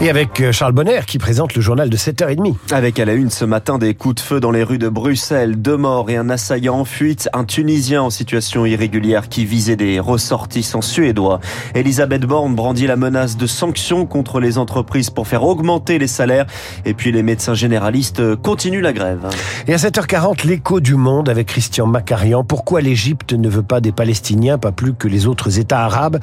Et avec euh, Charles Bonner qui présente le journal de 7h30. Avec à la une ce matin des coups de feu dans les rues de Bruxelles, deux morts et un assaillant en fuite, un Tunisien en situation irrégulière qui visait des ressortissants suédois. Elisabeth Borne brandit la menace de sanctions contre les entreprises pour faire augmenter les salaires. Et puis les médecins généralistes continuent la grève. Et à 7h40, l'écho du monde avec Christian Macarian. Pourquoi l'Égypte ne veut pas des Palestiniens, pas plus que les autres États arabes?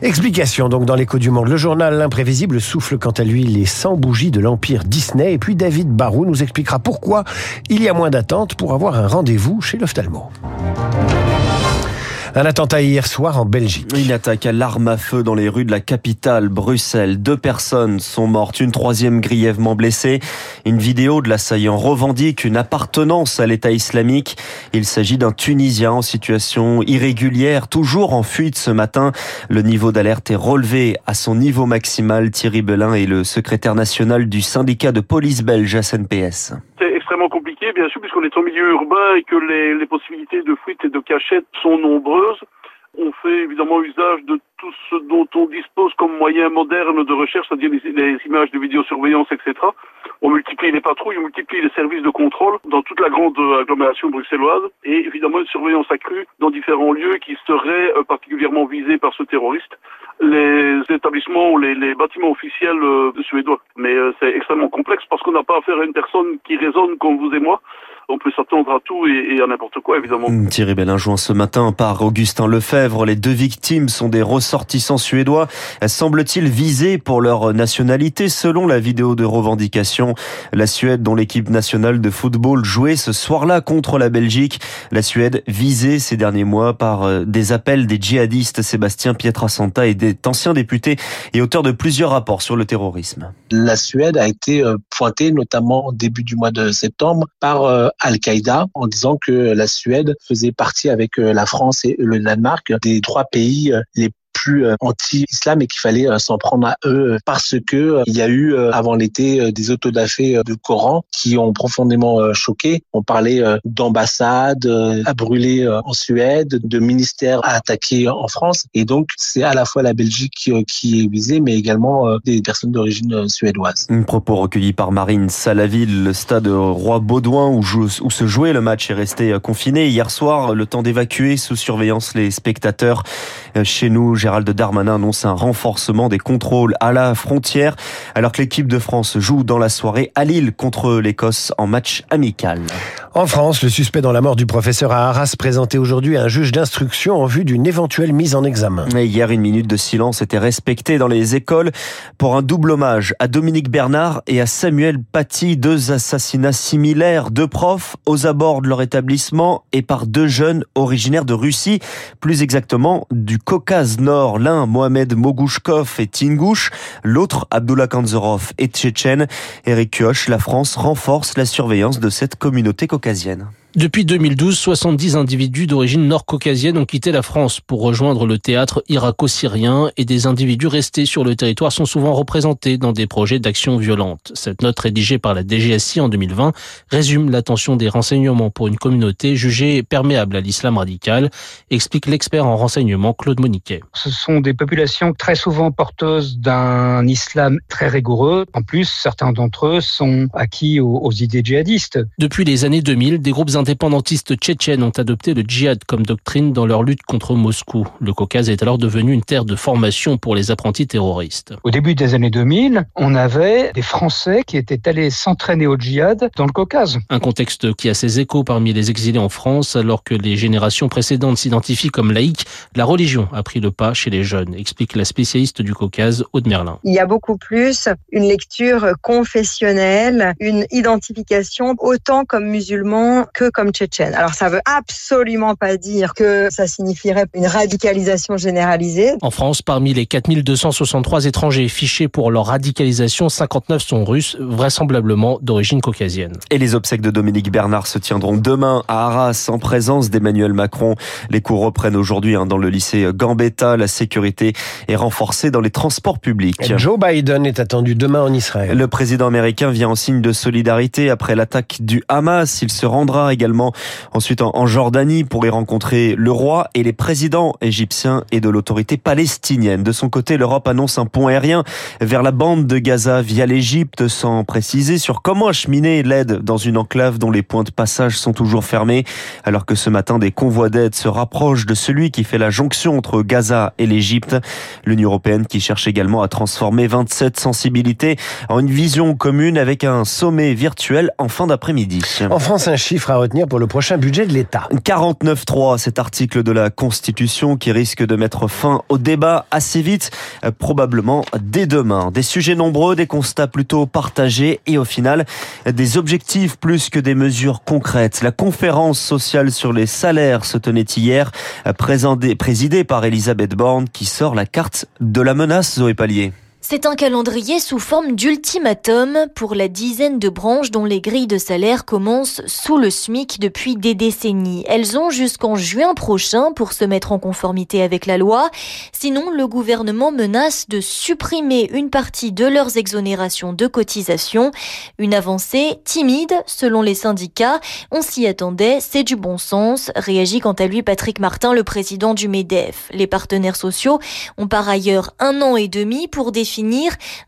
Explication donc dans l'écho du monde. Le journal L'Imprévisible souffle quant à lui les 100 bougies de l'Empire Disney. Et puis David Barou nous expliquera pourquoi il y a moins d'attente pour avoir un rendez-vous chez l'ophtalmo. Un attentat hier soir en Belgique. Une attaque à l'arme à feu dans les rues de la capitale, Bruxelles. Deux personnes sont mortes, une troisième grièvement blessée. Une vidéo de l'assaillant revendique une appartenance à l'État islamique. Il s'agit d'un Tunisien en situation irrégulière, toujours en fuite ce matin. Le niveau d'alerte est relevé à son niveau maximal. Thierry Belin est le secrétaire national du syndicat de police belge SNPS extrêmement compliqué, bien sûr, puisqu'on est en milieu urbain et que les, possibilités de fuite et de cachette sont nombreuses. On fait évidemment usage de tout ce dont on dispose comme moyen moderne de recherche, c'est-à-dire les, images de vidéosurveillance, etc. On multiplie les patrouilles, on multiplie les services de contrôle dans toute la grande agglomération bruxelloise et évidemment une surveillance accrue dans différents lieux qui seraient euh, particulièrement visés par ce terroriste les établissements ou les, bâtiments officiels euh, suédois. Mais euh, c'est extrêmement complexe qu'on n'a pas affaire à une personne qui raisonne comme vous et moi. On peut s'attendre à tout et, et à n'importe quoi, évidemment. Thierry Bellin joint ce matin par Augustin Lefebvre. Les deux victimes sont des ressortissants suédois. Semble-t-il visés pour leur nationalité selon la vidéo de revendication? La Suède, dont l'équipe nationale de football jouait ce soir-là contre la Belgique. La Suède visée ces derniers mois par euh, des appels des djihadistes Sébastien Pietrasanta et des anciens députés et auteur de plusieurs rapports sur le terrorisme. La Suède a été euh, pointée notamment au début du mois de septembre par euh, Al-Qaïda en disant que la Suède faisait partie avec la France et le Danemark des trois pays les plus euh, anti-islam et qu'il fallait euh, s'en prendre à eux parce que euh, il y a eu avant l'été des autodafés de Coran qui ont profondément choqué. On parlait d'ambassades à brûler en Suède, de ministères à attaquer en France et donc c'est à la fois la Belgique qui est visée mais également des personnes d'origine suédoise. Un propos recueilli par Marine Salaville, le stade Roi Baudouin où, où se jouait le match est resté confiné hier soir, le temps d'évacuer sous surveillance les spectateurs chez nous. Gérald Darmanin annonce un renforcement des contrôles à la frontière alors que l'équipe de France joue dans la soirée à Lille contre l'Écosse en match amical. En France, le suspect dans la mort du professeur à Arras présenté aujourd'hui à un juge d'instruction en vue d'une éventuelle mise en examen. Et hier, une minute de silence était respectée dans les écoles pour un double hommage à Dominique Bernard et à Samuel Paty, deux assassinats similaires, deux profs aux abords de leur établissement et par deux jeunes originaires de Russie, plus exactement du Caucase Nord. L'un, Mohamed Mogouchkov et Tingouche, l'autre, Abdullah Kanzorov et Tchétchène. Eric Kioch, la France renforce la surveillance de cette communauté caucasienne. Depuis 2012, 70 individus d'origine nord-caucasienne ont quitté la France pour rejoindre le théâtre irako-syrien et des individus restés sur le territoire sont souvent représentés dans des projets d'action violente. Cette note rédigée par la DGSI en 2020 résume l'attention des renseignements pour une communauté jugée perméable à l'islam radical, explique l'expert en renseignement Claude Moniquet. Ce sont des populations très souvent porteuses d'un islam très rigoureux. En plus, certains d'entre eux sont acquis aux, aux idées djihadistes. Depuis les années 2000, des groupes indépendantistes tchétchènes ont adopté le djihad comme doctrine dans leur lutte contre Moscou. Le Caucase est alors devenu une terre de formation pour les apprentis terroristes. Au début des années 2000, on avait des Français qui étaient allés s'entraîner au djihad dans le Caucase. Un contexte qui a ses échos parmi les exilés en France, alors que les générations précédentes s'identifient comme laïques, la religion a pris le pas chez les jeunes, explique la spécialiste du Caucase, Aude Merlin. Il y a beaucoup plus une lecture confessionnelle, une identification autant comme musulman que comme tchétchène. Alors ça veut absolument pas dire que ça signifierait une radicalisation généralisée. En France, parmi les 4263 étrangers fichés pour leur radicalisation, 59 sont russes, vraisemblablement d'origine caucasienne. Et les obsèques de Dominique Bernard se tiendront demain à Arras en présence d'Emmanuel Macron. Les cours reprennent aujourd'hui hein, dans le lycée Gambetta. La sécurité est renforcée dans les transports publics. Joe Biden est attendu demain en Israël. Le président américain vient en signe de solidarité après l'attaque du Hamas. Il se rendra également ensuite en Jordanie pour y rencontrer le roi et les présidents égyptiens et de l'autorité palestinienne. De son côté, l'Europe annonce un pont aérien vers la bande de Gaza via l'Égypte sans préciser sur comment acheminer l'aide dans une enclave dont les points de passage sont toujours fermés alors que ce matin des convois d'aide se rapprochent de celui qui fait la jonction entre Gaza et l'Égypte. L'Union européenne qui cherche également à transformer 27 sensibilités en une vision commune avec un sommet virtuel en fin d'après-midi. En France, un chiffre à retenir pour le prochain budget de l'État. 49.3, cet article de la Constitution qui risque de mettre fin au débat assez vite, probablement dès demain. Des sujets nombreux, des constats plutôt partagés et au final, des objectifs plus que des mesures concrètes. La conférence sociale sur les salaires se tenait hier, présidée par Elisabeth Borne qui sort la carte de la menace, Zoé Pallier. C'est un calendrier sous forme d'ultimatum pour la dizaine de branches dont les grilles de salaire commencent sous le SMIC depuis des décennies. Elles ont jusqu'en juin prochain pour se mettre en conformité avec la loi. Sinon, le gouvernement menace de supprimer une partie de leurs exonérations de cotisation. Une avancée timide selon les syndicats. On s'y attendait, c'est du bon sens, réagit quant à lui Patrick Martin, le président du MEDEF. Les partenaires sociaux ont par ailleurs un an et demi pour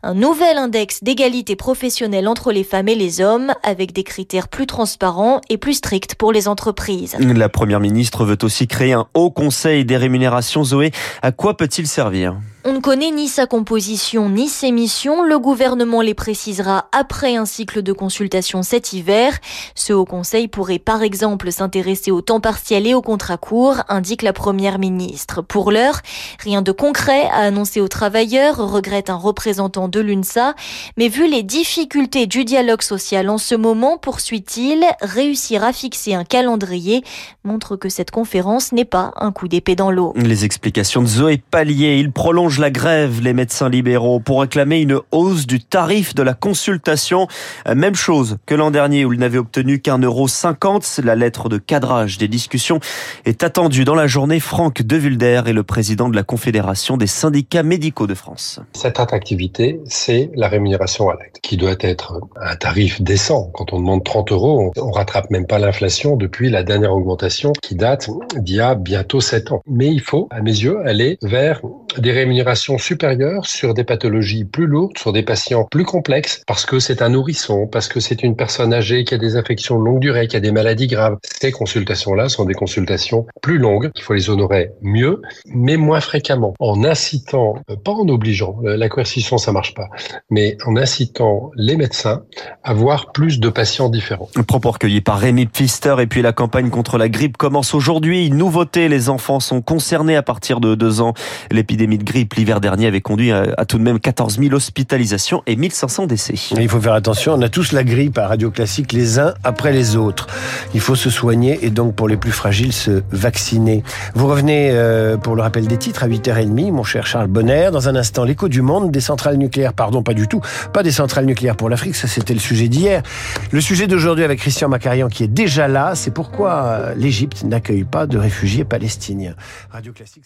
un nouvel index d'égalité professionnelle entre les femmes et les hommes avec des critères plus transparents et plus stricts pour les entreprises. La première ministre veut aussi créer un haut conseil des rémunérations. Zoé, à quoi peut-il servir? On ne connaît ni sa composition ni ses missions. Le gouvernement les précisera après un cycle de consultation cet hiver. Ce haut conseil pourrait par exemple s'intéresser au temps partiel et au contrat court, indique la première ministre. Pour l'heure, rien de concret à annoncer aux travailleurs, regrette un représentant de l'UNSA. Mais vu les difficultés du dialogue social en ce moment, poursuit-il, réussir à fixer un calendrier montre que cette conférence n'est pas un coup d'épée dans l'eau. Les explications de Zoé Pallier, il prolonge la grève, les médecins libéraux, pour réclamer une hausse du tarif de la consultation. Euh, même chose que l'an dernier où ils n'avaient obtenu qu'un euro cinquante. La lettre de cadrage des discussions est attendue dans la journée. Franck De Vulder est le président de la Confédération des syndicats médicaux de France. Cette attractivité, c'est la rémunération à l'acte, qui doit être un tarif décent. Quand on demande 30 euros, on rattrape même pas l'inflation depuis la dernière augmentation qui date d'il y a bientôt 7 ans. Mais il faut, à mes yeux, aller vers des rémunérations supérieures sur des pathologies plus lourdes, sur des patients plus complexes, parce que c'est un nourrisson, parce que c'est une personne âgée qui a des affections de longue durée, qui a des maladies graves. Ces consultations-là sont des consultations plus longues, qu'il faut les honorer mieux, mais moins fréquemment, en incitant, euh, pas en obligeant, euh, la coercition ça marche pas, mais en incitant les médecins à voir plus de patients différents. Propos recueilli par Rémi Pfister et puis la campagne contre la grippe commence aujourd'hui. Nouveauté, les enfants sont concernés à partir de deux ans. L'épidémie de grippe l'hiver dernier avait conduit à, tout de même 14 000 hospitalisations et 1500 décès. il faut faire attention, on a tous la grippe à Radio Classique les uns après les autres. Il faut se soigner et donc pour les plus fragiles se vacciner. Vous revenez euh, pour le rappel des titres à 8h30, mon cher Charles Bonner. Dans un instant, l'écho du monde des centrales nucléaires. Pardon, pas du tout. Pas des centrales nucléaires pour l'Afrique, ça c'était le sujet d'hier. Le sujet d'aujourd'hui avec Christian Macarian qui est déjà là, c'est pourquoi euh, l'Égypte n'accueille pas de réfugiés palestiniens. Radio Classique,